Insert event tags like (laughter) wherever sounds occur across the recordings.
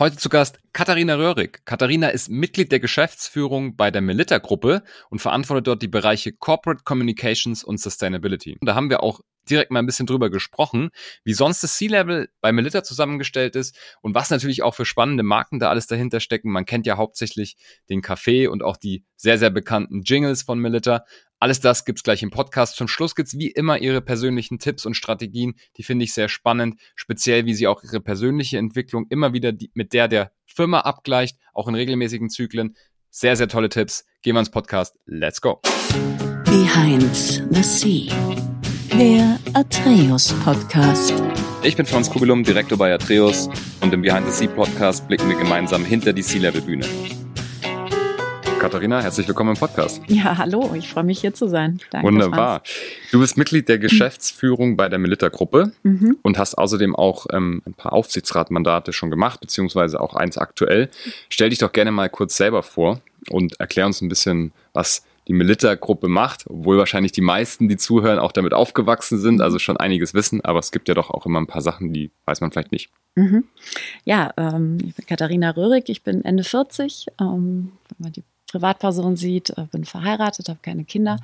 Heute zu Gast Katharina Röhrig. Katharina ist Mitglied der Geschäftsführung bei der Melitta Gruppe und verantwortet dort die Bereiche Corporate Communications und Sustainability. Und da haben wir auch direkt mal ein bisschen drüber gesprochen, wie sonst das C-Level bei Melitta zusammengestellt ist und was natürlich auch für spannende Marken da alles dahinter stecken. Man kennt ja hauptsächlich den Kaffee und auch die sehr, sehr bekannten Jingles von Melitta. Alles das gibt's gleich im Podcast. Zum Schluss gibt's wie immer ihre persönlichen Tipps und Strategien. Die finde ich sehr spannend, speziell wie sie auch ihre persönliche Entwicklung immer wieder die, mit der der Firma abgleicht, auch in regelmäßigen Zyklen. Sehr, sehr tolle Tipps. Gehen wir ins Podcast. Let's go. Behind the Sea. Der Atreus Podcast. Ich bin Franz Kugelum, Direktor bei Atreus und im Behind the Sea Podcast blicken wir gemeinsam hinter die Sea-Level-Bühne. Katharina, herzlich willkommen im Podcast. Ja, hallo, ich freue mich hier zu sein. Danke, Wunderbar. Franz. Du bist Mitglied der Geschäftsführung bei der Melitta-Gruppe mhm. und hast außerdem auch ähm, ein paar Aufsichtsratmandate schon gemacht, beziehungsweise auch eins aktuell. Stell dich doch gerne mal kurz selber vor und erklär uns ein bisschen, was die Melitta-Gruppe macht, obwohl wahrscheinlich die meisten, die zuhören, auch damit aufgewachsen sind, also schon einiges wissen, aber es gibt ja doch auch immer ein paar Sachen, die weiß man vielleicht nicht. Mhm. Ja, ähm, ich bin Katharina Röhrig, ich bin Ende 40, ähm, wenn man die Privatperson sieht, äh, bin verheiratet, habe keine Kinder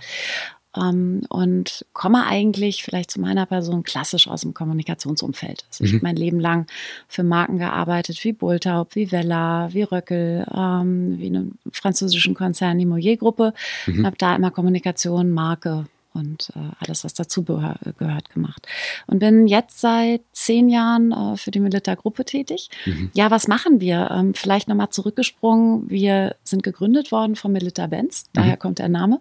ähm, und komme eigentlich vielleicht zu meiner Person klassisch aus dem Kommunikationsumfeld. Also ich mhm. habe mein Leben lang für Marken gearbeitet, wie Bultaup, wie Vella, wie Röckel, ähm, wie einem französischen Konzern, die Moyer-Gruppe. Mhm. Habe da immer Kommunikation, Marke, und äh, alles, was dazu gehört, gemacht. Und bin jetzt seit zehn Jahren äh, für die Milita-Gruppe tätig. Mhm. Ja, was machen wir? Ähm, vielleicht nochmal zurückgesprungen. Wir sind gegründet worden von Milita-Benz, daher mhm. kommt der Name.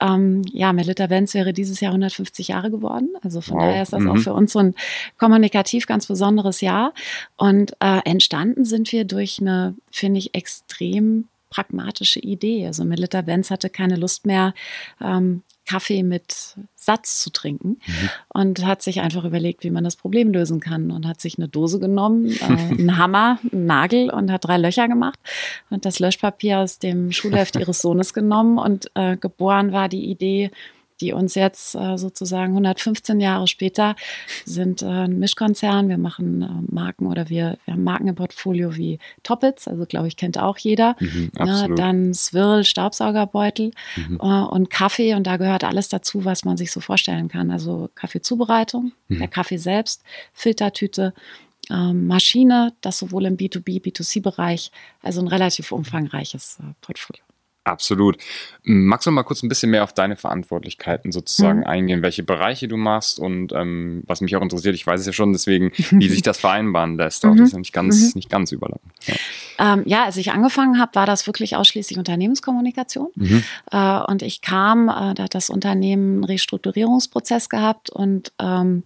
Ähm, ja, Milita-Benz wäre dieses Jahr 150 Jahre geworden. Also von wow. daher ist das mhm. auch für uns so ein kommunikativ ganz besonderes Jahr. Und äh, entstanden sind wir durch eine, finde ich, extrem pragmatische Idee. Also Melita Benz hatte keine Lust mehr, ähm, Kaffee mit Satz zu trinken mhm. und hat sich einfach überlegt, wie man das Problem lösen kann und hat sich eine Dose genommen, äh, einen (laughs) Hammer, einen Nagel und hat drei Löcher gemacht und das Löschpapier aus dem Schulheft (laughs) ihres Sohnes genommen und äh, geboren war die Idee, die uns jetzt äh, sozusagen 115 Jahre später sind äh, ein Mischkonzern. Wir machen äh, Marken oder wir, wir haben Marken im Portfolio wie Toppets, also glaube ich, kennt auch jeder. Mhm, ja, dann Swirl, Staubsaugerbeutel mhm. Äh, und Kaffee und da gehört alles dazu, was man sich so vorstellen kann. Also Kaffeezubereitung, mhm. der Kaffee selbst, Filtertüte, ähm, Maschine, das sowohl im B2B, B2C-Bereich, also ein relativ umfangreiches äh, Portfolio. Absolut. Magst du mal kurz ein bisschen mehr auf deine Verantwortlichkeiten sozusagen mhm. eingehen, welche Bereiche du machst und ähm, was mich auch interessiert, ich weiß es ja schon, deswegen, wie sich das (laughs) vereinbaren lässt. Auch mhm. das ist ja nicht ganz, mhm. nicht ganz überlappen. Ja. Ähm, ja, als ich angefangen habe, war das wirklich ausschließlich Unternehmenskommunikation. Mhm. Äh, und ich kam, äh, da hat das Unternehmen einen Restrukturierungsprozess gehabt und ähm,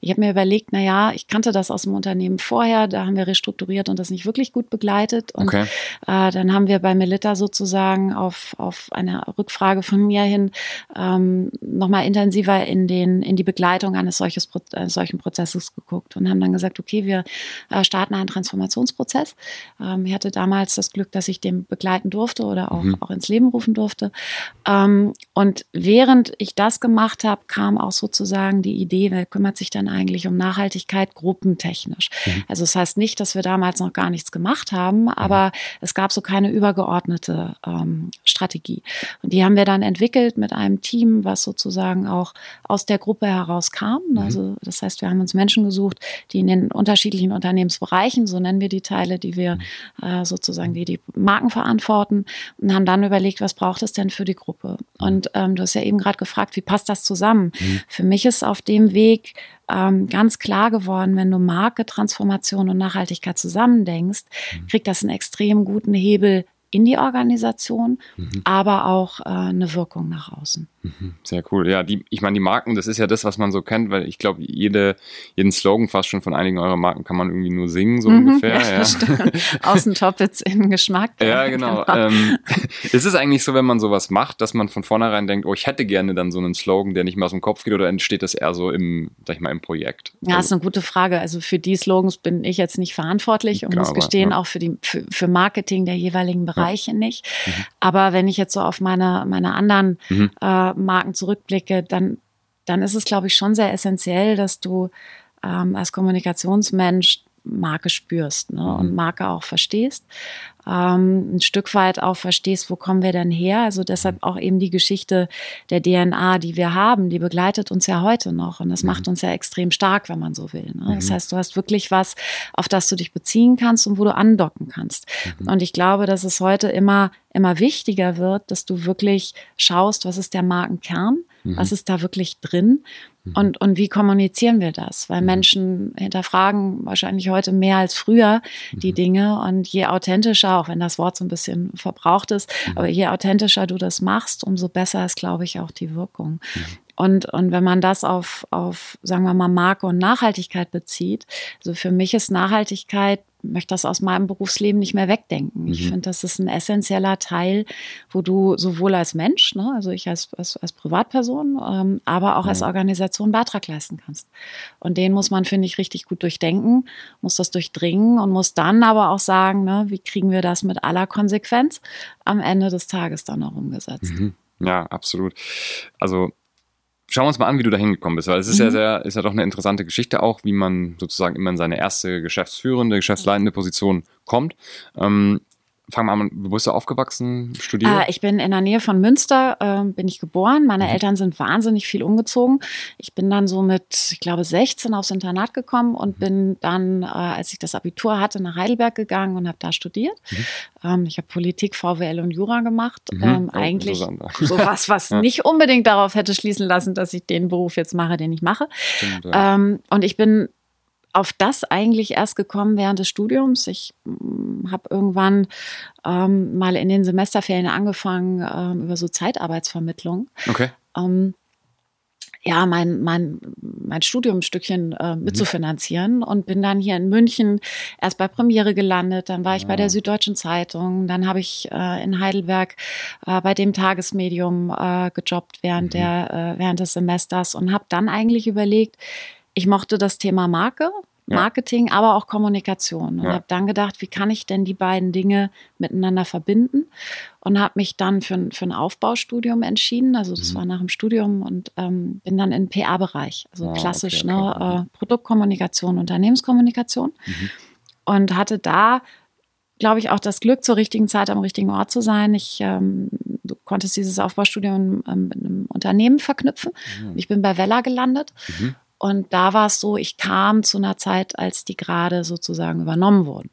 ich habe mir überlegt, naja, ich kannte das aus dem Unternehmen vorher, da haben wir restrukturiert und das nicht wirklich gut begleitet. Und okay. äh, dann haben wir bei Melita sozusagen auf, auf eine Rückfrage von mir hin ähm, nochmal intensiver in, den, in die Begleitung eines, solches, eines solchen Prozesses geguckt und haben dann gesagt, okay, wir äh, starten einen Transformationsprozess. Ähm, ich hatte damals das Glück, dass ich den begleiten durfte oder auch, mhm. auch ins Leben rufen durfte. Ähm, und während ich das gemacht habe, kam auch sozusagen die Idee, wer kümmert sich dann eigentlich um Nachhaltigkeit gruppentechnisch. Mhm. Also das heißt nicht, dass wir damals noch gar nichts gemacht haben, aber mhm. es gab so keine übergeordnete ähm, Strategie. Und die haben wir dann entwickelt mit einem Team, was sozusagen auch aus der Gruppe heraus kam. Mhm. Also das heißt, wir haben uns Menschen gesucht, die in den unterschiedlichen Unternehmensbereichen, so nennen wir die Teile, die wir mhm. äh, sozusagen, die die Marken verantworten und haben dann überlegt, was braucht es denn für die Gruppe? Mhm. Und ähm, du hast ja eben gerade gefragt, wie passt das zusammen? Mhm. Für mich ist auf dem Weg ähm, ganz klar geworden, wenn du Marke, Transformation und Nachhaltigkeit zusammendenkst, mhm. kriegt das einen extrem guten Hebel in die Organisation, mhm. aber auch äh, eine Wirkung nach außen. Mhm. Sehr cool. Ja, die, ich meine, die Marken, das ist ja das, was man so kennt, weil ich glaube, jede, jeden Slogan fast schon von einigen eurer Marken kann man irgendwie nur singen, so mhm, ungefähr. Ja, ja. Außen Toppets in Geschmack. Ja, genau. genau. Ähm, (laughs) ist es eigentlich so, wenn man sowas macht, dass man von vornherein denkt, oh, ich hätte gerne dann so einen Slogan, der nicht mehr aus dem Kopf geht, oder entsteht das eher so im, sag ich mal, im Projekt? Ja, also, ist eine gute Frage. Also für die Slogans bin ich jetzt nicht verantwortlich und muss gestehen, ja. auch für, die, für, für Marketing der jeweiligen Bereiche. Bereiche nicht. Mhm. Aber wenn ich jetzt so auf meine, meine anderen mhm. äh, Marken zurückblicke, dann, dann ist es, glaube ich, schon sehr essentiell, dass du ähm, als Kommunikationsmensch Marke spürst ne? und mhm. Marke auch verstehst. Ähm, ein Stück weit auch verstehst, wo kommen wir denn her. Also deshalb mhm. auch eben die Geschichte der DNA, die wir haben, die begleitet uns ja heute noch. Und das mhm. macht uns ja extrem stark, wenn man so will. Ne? Das mhm. heißt, du hast wirklich was, auf das du dich beziehen kannst und wo du andocken kannst. Mhm. Und ich glaube, dass es heute immer, immer wichtiger wird, dass du wirklich schaust, was ist der Markenkern, was ist da wirklich drin Mhm. Und, und wie kommunizieren wir das? Weil mhm. Menschen hinterfragen wahrscheinlich heute mehr als früher die mhm. Dinge. Und je authentischer, auch wenn das Wort so ein bisschen verbraucht ist, aber je authentischer du das machst, umso besser ist, glaube ich, auch die Wirkung. Und, und wenn man das auf, auf, sagen wir mal, Marke und Nachhaltigkeit bezieht, also für mich ist Nachhaltigkeit möchte das aus meinem Berufsleben nicht mehr wegdenken. Mhm. Ich finde, das ist ein essentieller Teil, wo du sowohl als Mensch, ne, also ich als, als, als Privatperson, ähm, aber auch mhm. als Organisation Beitrag leisten kannst. Und den muss man, finde ich, richtig gut durchdenken, muss das durchdringen und muss dann aber auch sagen, ne, wie kriegen wir das mit aller Konsequenz am Ende des Tages dann auch umgesetzt. Mhm. Ja, absolut. Also schauen wir uns mal an, wie du da hingekommen bist, weil es ist mhm. ja sehr, ist ja doch eine interessante Geschichte auch, wie man sozusagen immer in seine erste geschäftsführende, geschäftsleitende Position kommt. Ähm, Fangen wir an, wo bist du aufgewachsen, studiert? Äh, ich bin in der Nähe von Münster, äh, bin ich geboren. Meine mhm. Eltern sind wahnsinnig viel umgezogen. Ich bin dann so mit, ich glaube, 16 aufs Internat gekommen und mhm. bin dann, äh, als ich das Abitur hatte, nach Heidelberg gegangen und habe da studiert. Mhm. Ähm, ich habe Politik, VWL und Jura gemacht. Mhm. Ähm, oh, eigentlich (laughs) sowas, was ja. nicht unbedingt darauf hätte schließen lassen, dass ich den Beruf jetzt mache, den ich mache. Stimmt, ja. ähm, und ich bin auf das eigentlich erst gekommen während des Studiums. Ich mm, habe irgendwann ähm, mal in den Semesterferien angefangen ähm, über so Zeitarbeitsvermittlung. Okay. Ähm, ja, mein, mein, mein Studium ein Stückchen äh, mhm. mitzufinanzieren und bin dann hier in München erst bei Premiere gelandet, dann war ich bei der ah. Süddeutschen Zeitung, dann habe ich äh, in Heidelberg äh, bei dem Tagesmedium äh, gejobbt während, mhm. der, äh, während des Semesters und habe dann eigentlich überlegt, ich mochte das Thema Marke, Marketing, ja. aber auch Kommunikation. Und ja. habe dann gedacht, wie kann ich denn die beiden Dinge miteinander verbinden? Und habe mich dann für, für ein Aufbaustudium entschieden. Also das mhm. war nach dem Studium und ähm, bin dann im PA-Bereich, also ah, klassisch okay, okay. Ne, äh, Produktkommunikation, Unternehmenskommunikation. Mhm. Und hatte da glaube ich, auch das Glück, zur richtigen Zeit am richtigen Ort zu sein. Ich ähm, du konntest dieses Aufbaustudium ähm, mit einem Unternehmen verknüpfen. Mhm. Ich bin bei Vella gelandet mhm. Und da war es so, ich kam zu einer Zeit, als die gerade sozusagen übernommen wurden.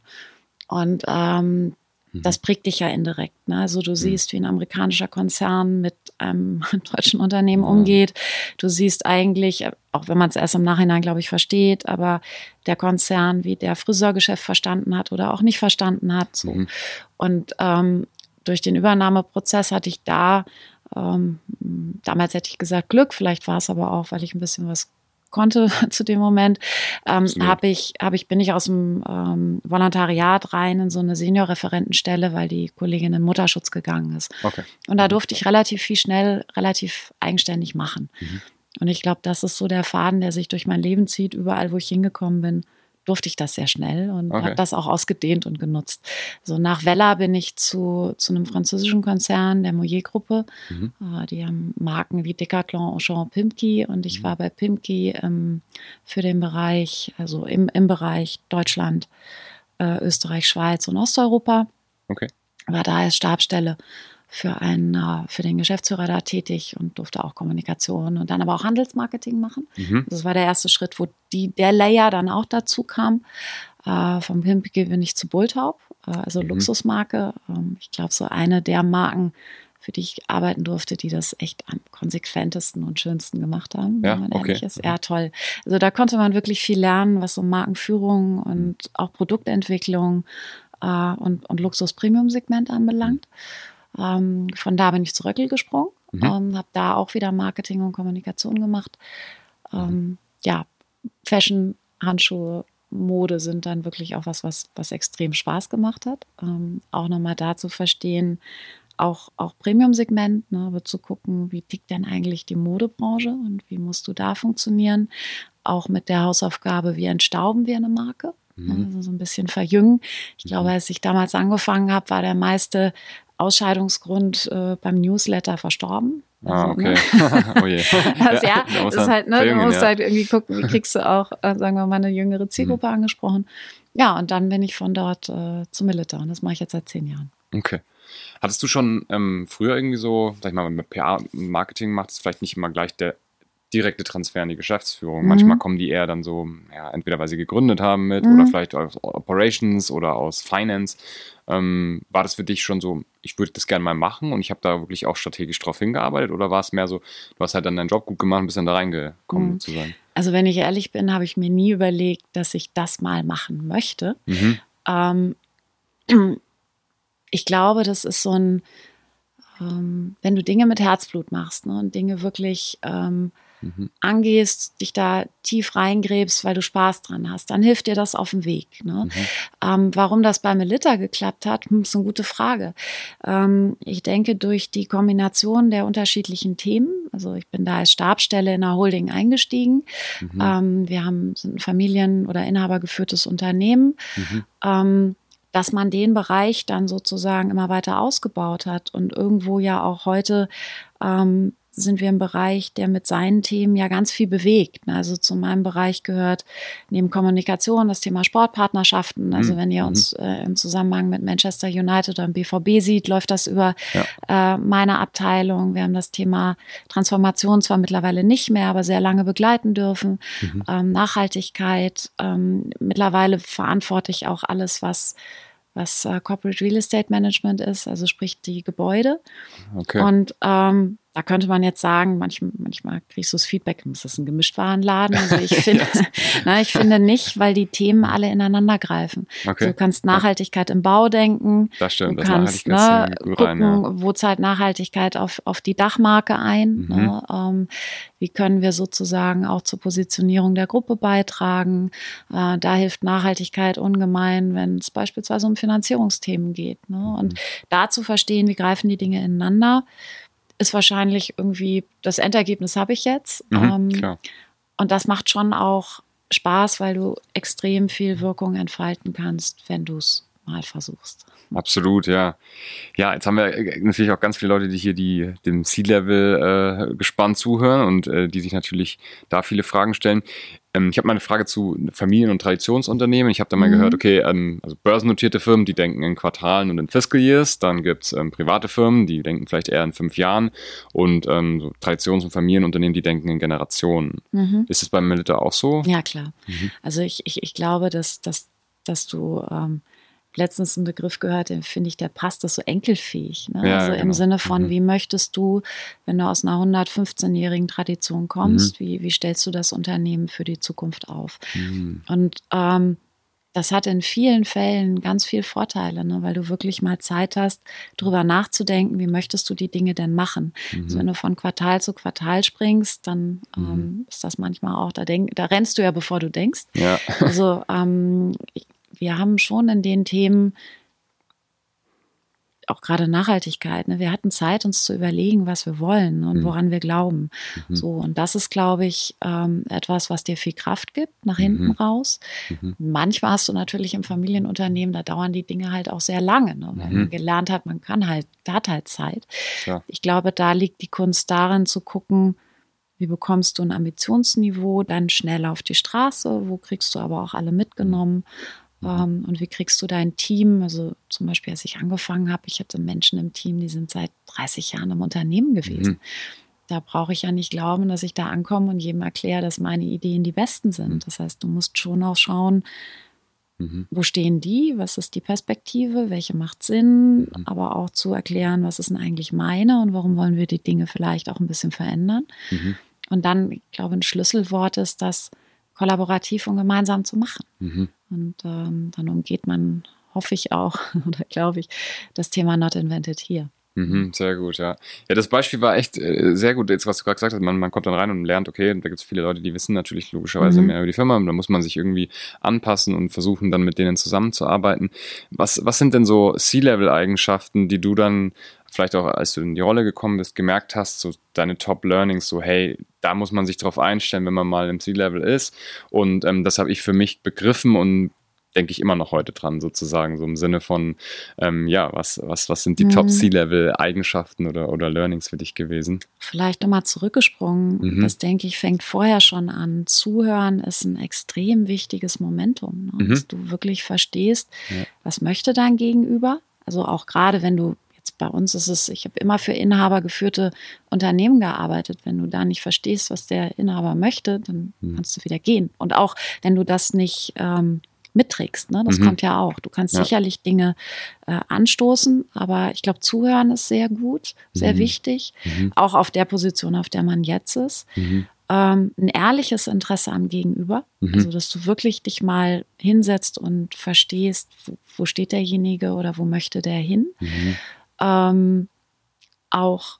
Und ähm, mhm. das prägt dich ja indirekt. Ne? Also du mhm. siehst, wie ein amerikanischer Konzern mit einem (laughs) deutschen Unternehmen ja. umgeht. Du siehst eigentlich, auch wenn man es erst im Nachhinein, glaube ich, versteht, aber der Konzern, wie der Friseurgeschäft verstanden hat oder auch nicht verstanden hat. So. Mhm. Und ähm, durch den Übernahmeprozess hatte ich da ähm, damals hätte ich gesagt Glück, vielleicht war es aber auch, weil ich ein bisschen was konnte (laughs) zu dem Moment, ähm, habe ich, hab ich, bin ich aus dem ähm, Volontariat rein in so eine Seniorreferentenstelle, weil die Kollegin in Mutterschutz gegangen ist. Okay. Und da durfte ich relativ viel schnell, relativ eigenständig machen. Mhm. Und ich glaube, das ist so der Faden, der sich durch mein Leben zieht, überall, wo ich hingekommen bin durfte ich das sehr schnell und okay. habe das auch ausgedehnt und genutzt. So nach Vella bin ich zu, zu einem französischen Konzern, der Moyer-Gruppe. Mhm. Äh, die haben Marken wie Decathlon, Auchan, Pimki und ich mhm. war bei Pimki ähm, für den Bereich, also im, im Bereich Deutschland, äh, Österreich, Schweiz und Osteuropa. Okay. War da als Stabstelle für, einen, äh, für den Geschäftsführer da tätig und durfte auch Kommunikation und dann aber auch Handelsmarketing machen. Mhm. Das war der erste Schritt, wo die, der Layer dann auch dazu kam. Äh, vom Pimpige bin ich zu Bulltaub, äh, also mhm. Luxusmarke. Ähm, ich glaube, so eine der Marken, für die ich arbeiten durfte, die das echt am konsequentesten und schönsten gemacht haben, ja, wenn man okay. ehrlich ist. Ja, toll. Also da konnte man wirklich viel lernen, was so Markenführung und auch Produktentwicklung äh, und, und Luxus-Premium-Segment anbelangt. Mhm. Ähm, von da bin ich zu Röckel gesprungen, mhm. ähm, habe da auch wieder Marketing und Kommunikation gemacht. Ähm, mhm. Ja, Fashion, Handschuhe, Mode sind dann wirklich auch was, was, was extrem Spaß gemacht hat. Ähm, auch nochmal da zu verstehen, auch, auch Premium-Segment, ne, aber zu gucken, wie tickt denn eigentlich die Modebranche und wie musst du da funktionieren. Auch mit der Hausaufgabe, wie entstauben wir eine Marke. Mhm. Also so ein bisschen verjüngen. Ich glaube, mhm. als ich damals angefangen habe, war der meiste Ausscheidungsgrund äh, beim Newsletter verstorben. Ah, also, ah, okay. Ne? (laughs) oh je. (laughs) das, ja, ist halt, ne, du musst ja. halt irgendwie gucken, wie kriegst du auch, äh, sagen wir mal, eine jüngere Zielgruppe mhm. angesprochen. ja, und dann bin ich von dort äh, zu Milita und das mache ich jetzt seit zehn Jahren. Okay. Hattest du schon ähm, früher irgendwie so, sag ich mal, mit PR-Marketing macht es vielleicht nicht immer gleich der direkte Transfer in die Geschäftsführung. Mhm. Manchmal kommen die eher dann so, ja, entweder weil sie gegründet haben mit mhm. oder vielleicht aus Operations oder aus Finance. Ähm, war das für dich schon so, ich würde das gerne mal machen und ich habe da wirklich auch strategisch drauf hingearbeitet oder war es mehr so, du hast halt dann deinen Job gut gemacht und bist dann da reingekommen mhm. zu sein? Also wenn ich ehrlich bin, habe ich mir nie überlegt, dass ich das mal machen möchte. Mhm. Ähm, ich glaube, das ist so ein, ähm, wenn du Dinge mit Herzblut machst ne, und Dinge wirklich ähm, mhm. angehst, dich da tief reingräbst, weil du Spaß dran hast, dann hilft dir das auf dem Weg. Ne? Mhm. Ähm, warum das bei Melitta geklappt hat, hm, ist eine gute Frage. Ähm, ich denke, durch die Kombination der unterschiedlichen Themen, also ich bin da als Stabstelle in der Holding eingestiegen. Mhm. Ähm, wir haben sind ein Familien- oder Inhabergeführtes Unternehmen. Mhm. Ähm, dass man den Bereich dann sozusagen immer weiter ausgebaut hat und irgendwo ja auch heute ähm, sind wir im Bereich, der mit seinen Themen ja ganz viel bewegt. Also zu meinem Bereich gehört neben Kommunikation das Thema Sportpartnerschaften. Also mhm. wenn ihr uns mhm. äh, im Zusammenhang mit Manchester United oder dem BVB sieht, läuft das über ja. äh, meine Abteilung. Wir haben das Thema Transformation zwar mittlerweile nicht mehr, aber sehr lange begleiten dürfen. Mhm. Ähm, Nachhaltigkeit. Ähm, mittlerweile verantworte ich auch alles, was was äh, Corporate Real Estate Management ist, also sprich die Gebäude. Okay. Und ähm, da könnte man jetzt sagen, manchmal, manchmal kriegst du das Feedback, ist das ein Gemischtwarenladen? Also ich (laughs) finde, na, ich finde nicht, weil die Themen alle ineinander greifen. Okay. Also du kannst Nachhaltigkeit im Bau denken. Das stimmt. Du kannst ne, gucken, rein, ja. wo zahlt Nachhaltigkeit auf, auf die Dachmarke ein. Mhm. Ne? Ähm, wie können wir sozusagen auch zur Positionierung der Gruppe beitragen? Äh, da hilft Nachhaltigkeit ungemein, wenn es beispielsweise um Finanzierungsthemen geht. Ne? Und mhm. da zu verstehen, wie greifen die Dinge ineinander ist wahrscheinlich irgendwie, das Endergebnis habe ich jetzt. Mhm, ähm, und das macht schon auch Spaß, weil du extrem viel Wirkung entfalten kannst, wenn du es mal versuchst. Absolut, ja. Ja, jetzt haben wir äh, natürlich auch ganz viele Leute, die hier die, dem C-Level äh, gespannt zuhören und äh, die sich natürlich da viele Fragen stellen. Ähm, ich habe mal eine Frage zu Familien- und Traditionsunternehmen. Ich habe da mal mhm. gehört, okay, ähm, also börsennotierte Firmen, die denken in Quartalen und in Fiscal Years. Dann gibt es ähm, private Firmen, die denken vielleicht eher in fünf Jahren. Und ähm, so Traditions- und Familienunternehmen, die denken in Generationen. Mhm. Ist es beim Militär auch so? Ja, klar. Mhm. Also ich, ich, ich glaube, dass, dass, dass du ähm, letztens einen Begriff gehört, den finde ich, der passt, das so enkelfähig. Ne? Ja, also genau. im Sinne von, mhm. wie möchtest du, wenn du aus einer 115-jährigen Tradition kommst, mhm. wie, wie stellst du das Unternehmen für die Zukunft auf? Mhm. Und ähm, das hat in vielen Fällen ganz viel Vorteile, ne? weil du wirklich mal Zeit hast, darüber nachzudenken, wie möchtest du die Dinge denn machen. Mhm. Also wenn du von Quartal zu Quartal springst, dann ähm, mhm. ist das manchmal auch, da, denk, da rennst du ja, bevor du denkst. Ja. Also ähm, ich, wir haben schon in den Themen auch gerade Nachhaltigkeit. Ne? Wir hatten Zeit, uns zu überlegen, was wir wollen und mhm. woran wir glauben. Mhm. So und das ist, glaube ich, ähm, etwas, was dir viel Kraft gibt nach hinten mhm. raus. Mhm. Manchmal hast du natürlich im Familienunternehmen, da dauern die Dinge halt auch sehr lange, ne? weil man mhm. gelernt hat, man kann halt, hat halt Zeit. Ja. Ich glaube, da liegt die Kunst darin zu gucken, wie bekommst du ein Ambitionsniveau dann schnell auf die Straße? Wo kriegst du aber auch alle mitgenommen? Ähm, und wie kriegst du dein Team? Also zum Beispiel, als ich angefangen habe, ich hatte Menschen im Team, die sind seit 30 Jahren im Unternehmen gewesen. Mhm. Da brauche ich ja nicht glauben, dass ich da ankomme und jedem erkläre, dass meine Ideen die besten sind. Mhm. Das heißt, du musst schon auch schauen, mhm. wo stehen die, was ist die Perspektive, welche macht Sinn, mhm. aber auch zu erklären, was ist denn eigentlich meine und warum wollen wir die Dinge vielleicht auch ein bisschen verändern. Mhm. Und dann, ich glaube, ein Schlüsselwort ist, das kollaborativ und gemeinsam zu machen. Mhm. Und ähm, dann umgeht man, hoffe ich auch, (laughs) oder glaube ich, das Thema Not Invented hier. Mhm, sehr gut, ja. Ja, das Beispiel war echt äh, sehr gut, jetzt was du gerade gesagt hast. Man, man kommt dann rein und lernt, okay, da gibt es viele Leute, die wissen natürlich logischerweise mhm. mehr über die Firma. Und da muss man sich irgendwie anpassen und versuchen, dann mit denen zusammenzuarbeiten. Was, was sind denn so C-Level-Eigenschaften, die du dann vielleicht auch, als du in die Rolle gekommen bist, gemerkt hast, so deine Top-Learnings, so hey, da muss man sich drauf einstellen, wenn man mal im C-Level ist. Und ähm, das habe ich für mich begriffen und denke ich immer noch heute dran, sozusagen, so im Sinne von, ähm, ja, was, was, was sind die mhm. Top-C-Level-Eigenschaften oder, oder Learnings für dich gewesen? Vielleicht nochmal zurückgesprungen. Mhm. Das denke ich, fängt vorher schon an. Zuhören ist ein extrem wichtiges Momentum, ne? mhm. dass du wirklich verstehst, ja. was möchte dein Gegenüber. Also auch gerade wenn du bei uns ist es, ich habe immer für Inhaber geführte Unternehmen gearbeitet. Wenn du da nicht verstehst, was der Inhaber möchte, dann mhm. kannst du wieder gehen. Und auch wenn du das nicht ähm, mitträgst, ne? das mhm. kommt ja auch. Du kannst ja. sicherlich Dinge äh, anstoßen, aber ich glaube, zuhören ist sehr gut, sehr mhm. wichtig. Mhm. Auch auf der Position, auf der man jetzt ist. Mhm. Ähm, ein ehrliches Interesse am Gegenüber. Mhm. Also, dass du wirklich dich mal hinsetzt und verstehst, wo, wo steht derjenige oder wo möchte der hin. Mhm ähm, auch,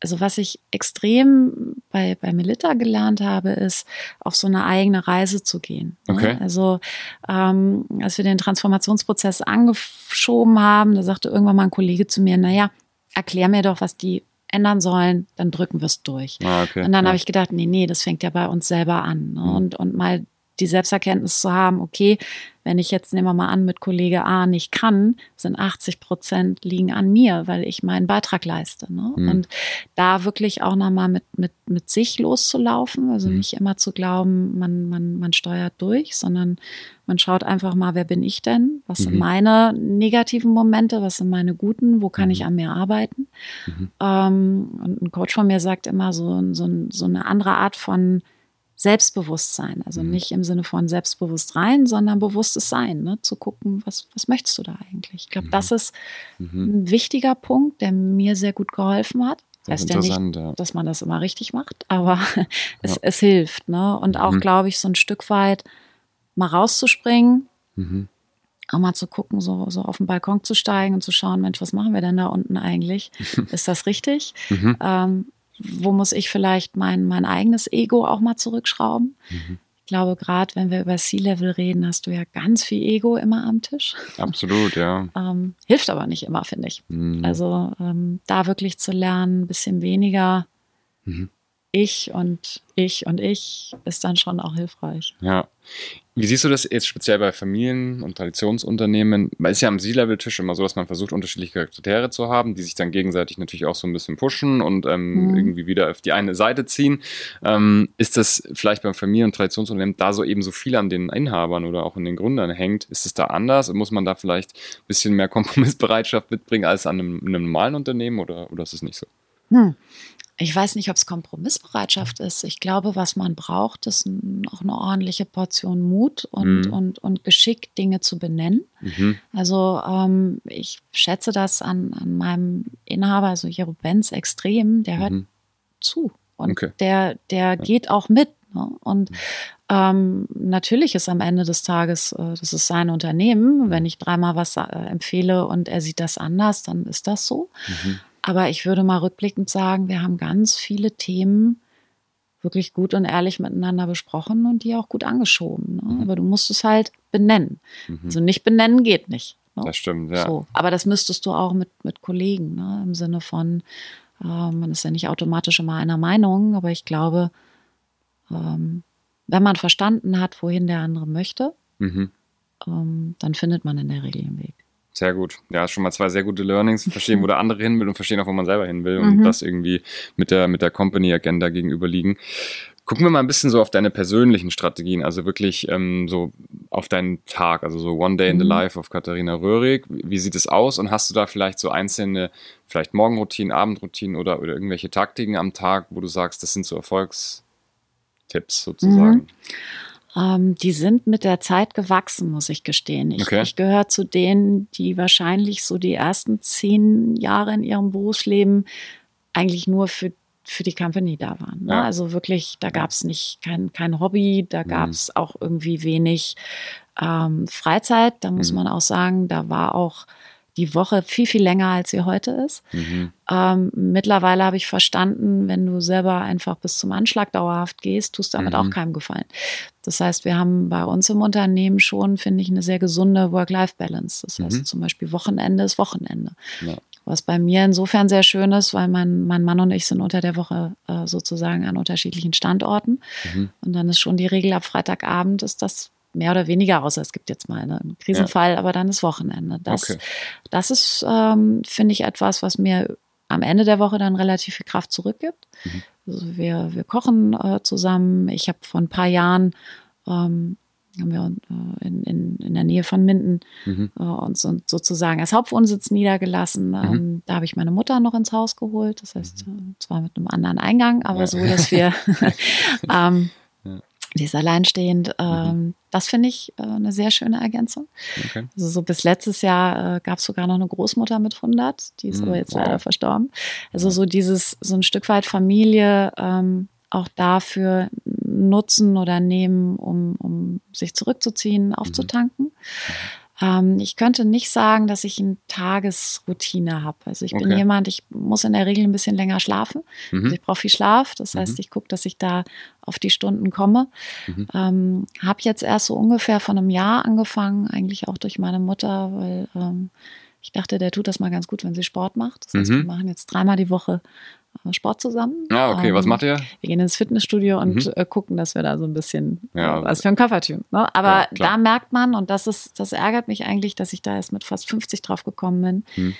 also was ich extrem bei, bei Melita gelernt habe, ist, auf so eine eigene Reise zu gehen. Ne? Okay. Also ähm, als wir den Transformationsprozess angeschoben haben, da sagte irgendwann mal ein Kollege zu mir, naja, erklär mir doch, was die ändern sollen, dann drücken wir es durch. Ah, okay. Und dann ja. habe ich gedacht, nee, nee, das fängt ja bei uns selber an. Ne? Mhm. Und, und mal die Selbsterkenntnis zu haben, okay, wenn ich jetzt, nehmen wir mal an, mit Kollege A nicht kann, sind 80 Prozent liegen an mir, weil ich meinen Beitrag leiste. Ne? Mhm. Und da wirklich auch nochmal mit, mit, mit sich loszulaufen, also mhm. nicht immer zu glauben, man, man, man steuert durch, sondern man schaut einfach mal, wer bin ich denn? Was mhm. sind meine negativen Momente? Was sind meine guten? Wo kann ich mhm. an mir arbeiten? Mhm. Ähm, und ein Coach von mir sagt immer so, so, so eine andere Art von Selbstbewusstsein. Also mhm. nicht im Sinne von selbstbewusst rein, sondern bewusstes Sein, ne? zu gucken, was, was möchtest du da eigentlich? Ich glaube, mhm. das ist mhm. ein wichtiger Punkt, der mir sehr gut geholfen hat. Das heißt ja nicht, ja. dass man das immer richtig macht, aber (laughs) es, ja. es hilft. Ne? Und auch, mhm. glaube ich, so ein Stück weit mal rauszuspringen, mhm. auch mal zu gucken, so, so auf den Balkon zu steigen und zu schauen, Mensch, was machen wir denn da unten eigentlich? (laughs) ist das richtig? Mhm. Ähm, wo muss ich vielleicht mein, mein eigenes Ego auch mal zurückschrauben? Mhm. Ich glaube, gerade wenn wir über C-Level reden, hast du ja ganz viel Ego immer am Tisch. Absolut, ja. (laughs) ähm, hilft aber nicht immer, finde ich. Mhm. Also ähm, da wirklich zu lernen, ein bisschen weniger mhm. Ich und ich und ich ist dann schon auch hilfreich. Ja. Wie siehst du das jetzt speziell bei Familien und Traditionsunternehmen? Man ist ja am C-Level-Tisch immer so, dass man versucht, unterschiedliche Charaktere zu haben, die sich dann gegenseitig natürlich auch so ein bisschen pushen und ähm, mhm. irgendwie wieder auf die eine Seite ziehen. Ähm, ist das vielleicht beim Familien- und Traditionsunternehmen, da so eben so viel an den Inhabern oder auch an den Gründern hängt, ist es da anders? Muss man da vielleicht ein bisschen mehr (laughs) Kompromissbereitschaft mitbringen als an einem, einem normalen Unternehmen oder, oder ist es nicht so? Hm ich weiß nicht, ob es Kompromissbereitschaft ist. Ich glaube, was man braucht, ist auch eine ordentliche Portion Mut und, mhm. und, und Geschick, Dinge zu benennen. Mhm. Also ähm, ich schätze das an, an meinem Inhaber, also Jero Benz, extrem. Der hört mhm. zu und okay. der, der geht auch mit. Ne? Und mhm. ähm, natürlich ist am Ende des Tages, äh, das ist sein Unternehmen. Wenn ich dreimal was äh, empfehle und er sieht das anders, dann ist das so. Mhm. Aber ich würde mal rückblickend sagen, wir haben ganz viele Themen wirklich gut und ehrlich miteinander besprochen und die auch gut angeschoben. Ne? Mhm. Aber du musst es halt benennen. Mhm. Also nicht benennen geht nicht. Ne? Das stimmt, ja. So. Aber das müsstest du auch mit, mit Kollegen, ne? im Sinne von, äh, man ist ja nicht automatisch immer einer Meinung, aber ich glaube, ähm, wenn man verstanden hat, wohin der andere möchte, mhm. ähm, dann findet man in der Regel den Weg. Sehr gut. Ja, schon mal zwei sehr gute Learnings. Verstehen, wo der (laughs) andere hin will und verstehen auch, wo man selber hin will und mhm. das irgendwie mit der, mit der Company-Agenda gegenüberliegen. Gucken wir mal ein bisschen so auf deine persönlichen Strategien, also wirklich ähm, so auf deinen Tag, also so One Day in the mhm. Life of Katharina Röhrig. Wie sieht es aus und hast du da vielleicht so einzelne, vielleicht Morgenroutinen, Abendroutinen oder, oder irgendwelche Taktiken am Tag, wo du sagst, das sind so Erfolgstipps sozusagen? Mhm. Ähm, die sind mit der Zeit gewachsen, muss ich gestehen. Ich, okay. ich gehöre zu denen, die wahrscheinlich so die ersten zehn Jahre in ihrem Berufsleben eigentlich nur für für die Company da waren. Ne? Ja. Also wirklich, da gab es nicht kein, kein Hobby, da gab es mhm. auch irgendwie wenig ähm, Freizeit. Da muss mhm. man auch sagen, da war auch die Woche viel, viel länger, als sie heute ist. Mhm. Ähm, mittlerweile habe ich verstanden, wenn du selber einfach bis zum Anschlag dauerhaft gehst, tust damit mhm. auch keinem Gefallen. Das heißt, wir haben bei uns im Unternehmen schon, finde ich, eine sehr gesunde Work-Life-Balance. Das heißt, mhm. zum Beispiel Wochenende ist Wochenende. Ja. Was bei mir insofern sehr schön ist, weil mein, mein Mann und ich sind unter der Woche äh, sozusagen an unterschiedlichen Standorten. Mhm. Und dann ist schon die Regel ab Freitagabend ist das mehr oder weniger, außer es gibt jetzt mal einen Krisenfall, ja. aber dann ist Wochenende. Das, okay. das ist, ähm, finde ich, etwas, was mir am Ende der Woche dann relativ viel Kraft zurückgibt. Mhm. Also wir, wir kochen äh, zusammen. Ich habe vor ein paar Jahren ähm, haben wir äh, in, in, in der Nähe von Minden mhm. äh, uns sozusagen als Hauptwohnsitz niedergelassen. Mhm. Ähm, da habe ich meine Mutter noch ins Haus geholt. Das heißt, mhm. Äh, zwar mit einem anderen Eingang, aber ja. so, dass wir (laughs) ähm, die ist alleinstehend. Mhm. Ähm, das finde ich äh, eine sehr schöne Ergänzung. Okay. Also so bis letztes Jahr äh, gab es sogar noch eine Großmutter mit 100, die ist mhm. aber jetzt wow. leider verstorben. Also so dieses, so ein Stück weit Familie ähm, auch dafür nutzen oder nehmen, um, um sich zurückzuziehen, mhm. aufzutanken. Mhm. Ähm, ich könnte nicht sagen, dass ich eine Tagesroutine habe. Also ich okay. bin jemand, ich muss in der Regel ein bisschen länger schlafen. Mhm. Also ich brauche viel Schlaf. Das heißt, mhm. ich gucke, dass ich da auf die Stunden komme. Mhm. Ähm, habe jetzt erst so ungefähr von einem Jahr angefangen, eigentlich auch durch meine Mutter, weil ähm, ich dachte, der tut das mal ganz gut, wenn sie Sport macht. Das heißt, wir mhm. machen jetzt dreimal die Woche Sport zusammen. Ah, okay. Was ähm, macht ihr? Wir gehen ins Fitnessstudio und mhm. Äh, gucken, dass wir da so ein bisschen ja, was für ein Körper tun. Ne? Aber ja, da merkt man, und das ist, das ärgert mich eigentlich, dass ich da erst mit fast 50 drauf gekommen bin. Mhm.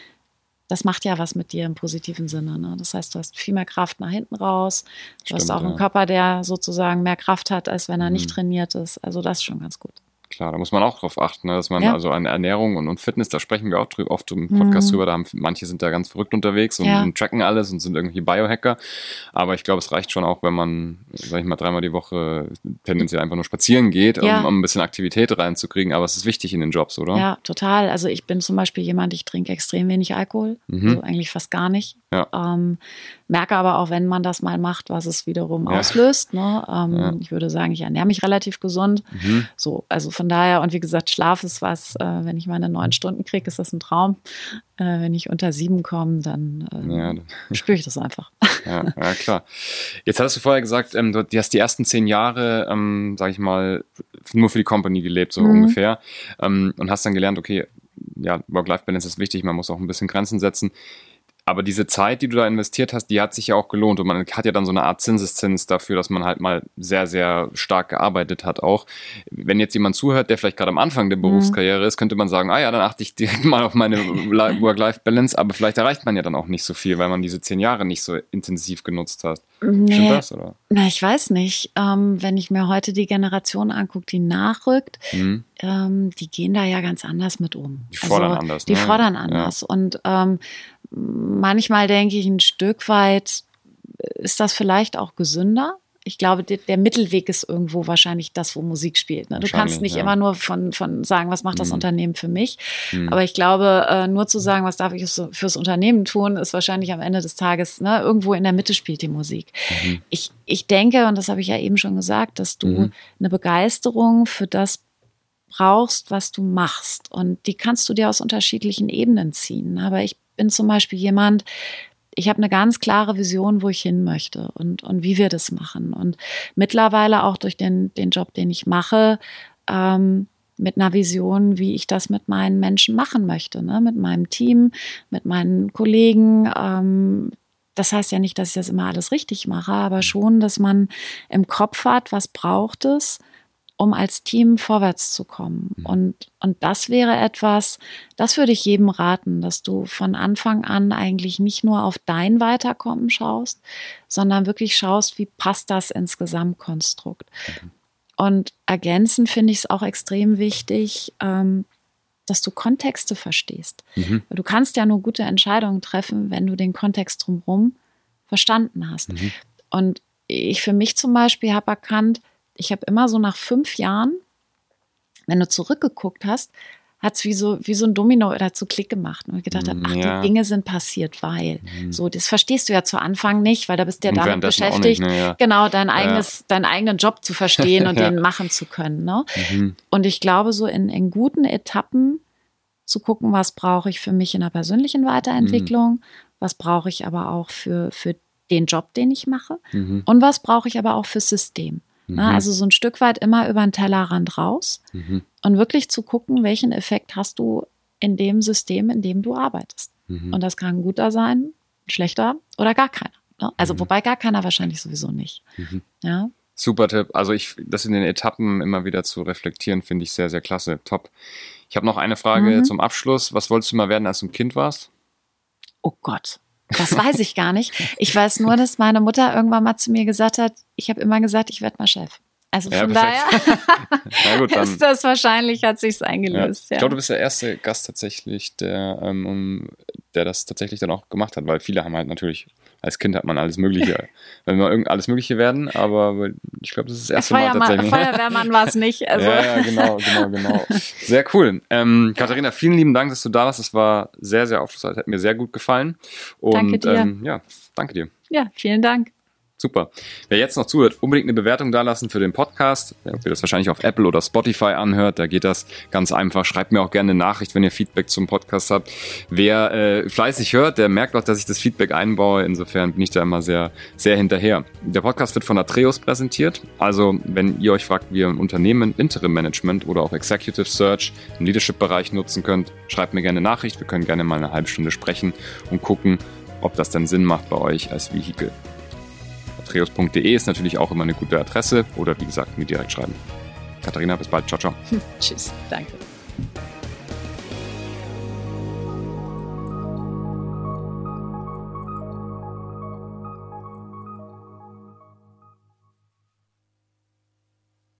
Das macht ja was mit dir im positiven Sinne. Ne? Das heißt, du hast viel mehr Kraft nach hinten raus. Du Stimmt, hast auch einen Körper, der sozusagen mehr Kraft hat, als wenn er mhm. nicht trainiert ist. Also das ist schon ganz gut. Klar, da muss man auch drauf achten, ne? dass man ja. also an Ernährung und, und, Fitness, da sprechen wir auch drüber, oft im Podcast mhm. drüber, da haben, manche sind da ganz verrückt unterwegs und, ja. und, tracken alles und sind irgendwie Biohacker. Aber ich glaube, es reicht schon auch, wenn man, sag ich mal, dreimal die Woche tendenziell einfach nur spazieren geht, ja. um, um, ein bisschen Aktivität reinzukriegen. Aber es ist wichtig in den Jobs, oder? Ja, total. Also ich bin zum Beispiel jemand, ich trinke extrem wenig Alkohol, mhm. also eigentlich fast gar nicht. Ähm, merke aber auch, wenn man das mal macht, was es wiederum auslöst. Ne? Ähm, ich würde sagen, ich ernähre mich relativ gesund. Mhm. So, also von daher, und wie gesagt, Schlaf ist was, äh, wenn ich meine neun Stunden kriege, ist das ein Traum. Äh, wenn ich unter sieben komme, dann äh, ja. (laughs) spüre ich das einfach. Ja, ja, klar. Jetzt hattest du vorher gesagt, ähm, du hast die ersten zehn Jahre, ähm, sag ich mal, nur für die Company gelebt, so mhm. ungefähr. Ähm, und hast dann gelernt, okay, ja, Work-Life-Balance ist wichtig, man muss auch ein bisschen Grenzen setzen. Aber diese Zeit, die du da investiert hast, die hat sich ja auch gelohnt. Und man hat ja dann so eine Art Zinseszins dafür, dass man halt mal sehr, sehr stark gearbeitet hat auch. Wenn jetzt jemand zuhört, der vielleicht gerade am Anfang der mhm. Berufskarriere ist, könnte man sagen, ah ja, dann achte ich direkt (laughs) mal auf meine Work-Life-Balance. Aber vielleicht erreicht man ja dann auch nicht so viel, weil man diese zehn Jahre nicht so intensiv genutzt hat. Nee. Stimmt das, oder? Na, ich weiß nicht. Ähm, wenn ich mir heute die Generation angucke, die nachrückt, mhm. ähm, die gehen da ja ganz anders mit um. Die fordern also, anders. Die ne? fordern anders. Ja. Und ähm, manchmal denke ich ein Stück weit, ist das vielleicht auch gesünder? Ich glaube, der, der Mittelweg ist irgendwo wahrscheinlich das, wo Musik spielt. Ne? Du kannst nicht ja. immer nur von, von sagen, was macht das mhm. Unternehmen für mich. Mhm. Aber ich glaube, äh, nur zu sagen, was darf ich fürs Unternehmen tun, ist wahrscheinlich am Ende des Tages, ne, irgendwo in der Mitte spielt die Musik. Mhm. Ich, ich denke, und das habe ich ja eben schon gesagt, dass du mhm. eine Begeisterung für das brauchst, was du machst. Und die kannst du dir aus unterschiedlichen Ebenen ziehen. Aber ich bin zum Beispiel jemand, ich habe eine ganz klare Vision, wo ich hin möchte und, und wie wir das machen. Und mittlerweile auch durch den, den Job, den ich mache, ähm, mit einer Vision, wie ich das mit meinen Menschen machen möchte, ne? mit meinem Team, mit meinen Kollegen. Ähm, das heißt ja nicht, dass ich das immer alles richtig mache, aber schon, dass man im Kopf hat, was braucht es, um als Team vorwärts zu kommen. Mhm. Und, und das wäre etwas, das würde ich jedem raten, dass du von Anfang an eigentlich nicht nur auf dein Weiterkommen schaust, sondern wirklich schaust, wie passt das ins Gesamtkonstrukt. Mhm. Und ergänzend finde ich es auch extrem wichtig, ähm, dass du Kontexte verstehst. Mhm. Du kannst ja nur gute Entscheidungen treffen, wenn du den Kontext drumherum verstanden hast. Mhm. Und ich für mich zum Beispiel habe erkannt, ich habe immer so nach fünf Jahren, wenn du zurückgeguckt hast, hat es wie so, wie so ein Domino oder zu Klick gemacht. Und gedacht habe, ach, ja. die Dinge sind passiert, weil. Mhm. So, das verstehst du ja zu Anfang nicht, weil da bist du ja damit beschäftigt, nicht, ne, ja. genau, dein eigenes, ja. deinen eigenen Job zu verstehen (laughs) und den machen zu können. Ne? Mhm. Und ich glaube, so in, in guten Etappen zu gucken, was brauche ich für mich in der persönlichen Weiterentwicklung, mhm. was brauche ich aber auch für, für den Job, den ich mache mhm. und was brauche ich aber auch fürs System. Mhm. Also so ein Stück weit immer über den Tellerrand raus mhm. und wirklich zu gucken, welchen Effekt hast du in dem System, in dem du arbeitest. Mhm. Und das kann ein guter sein, schlechter oder gar keiner. Ne? Also mhm. wobei gar keiner wahrscheinlich sowieso nicht. Mhm. Ja. Super Tipp. Also ich, das in den Etappen immer wieder zu reflektieren, finde ich sehr, sehr klasse. Top. Ich habe noch eine Frage mhm. zum Abschluss. Was wolltest du mal werden, als du ein Kind warst? Oh Gott. Das weiß ich gar nicht. Ich weiß nur, dass meine Mutter irgendwann mal zu mir gesagt hat, ich habe immer gesagt, ich werde mal Chef. Also von ja, daher (laughs) gut, (laughs) ist das wahrscheinlich, hat sich eingelöst. Ja. Ich glaube, du bist der erste Gast tatsächlich, der, ähm, der das tatsächlich dann auch gemacht hat, weil viele haben halt natürlich als Kind hat man alles Mögliche, (laughs) wenn wir alles Mögliche werden, aber ich glaube, das ist das erste Mal tatsächlich. Feuerwehrmann war es nicht. Also. Ja, ja, genau, genau, genau. Sehr cool. Ähm, Katharina, vielen lieben Dank, dass du da warst. Das war sehr, sehr aufschlussreich, hat mir sehr gut gefallen. Und danke dir. Ähm, ja, danke dir. Ja, vielen Dank. Super. Wer jetzt noch zuhört, unbedingt eine Bewertung dalassen für den Podcast. Ob ihr das wahrscheinlich auf Apple oder Spotify anhört, da geht das ganz einfach. Schreibt mir auch gerne eine Nachricht, wenn ihr Feedback zum Podcast habt. Wer äh, fleißig hört, der merkt auch, dass ich das Feedback einbaue. Insofern bin ich da immer sehr, sehr hinterher. Der Podcast wird von Atreus präsentiert. Also, wenn ihr euch fragt, wie ihr ein Unternehmen, Interim Management oder auch Executive Search im Leadership-Bereich nutzen könnt, schreibt mir gerne eine Nachricht. Wir können gerne mal eine halbe Stunde sprechen und gucken, ob das dann Sinn macht bei euch als Vehikel. Atreus.de ist natürlich auch immer eine gute Adresse oder wie gesagt, mir direkt schreiben. Katharina, bis bald. Ciao, ciao. (laughs) Tschüss. Danke.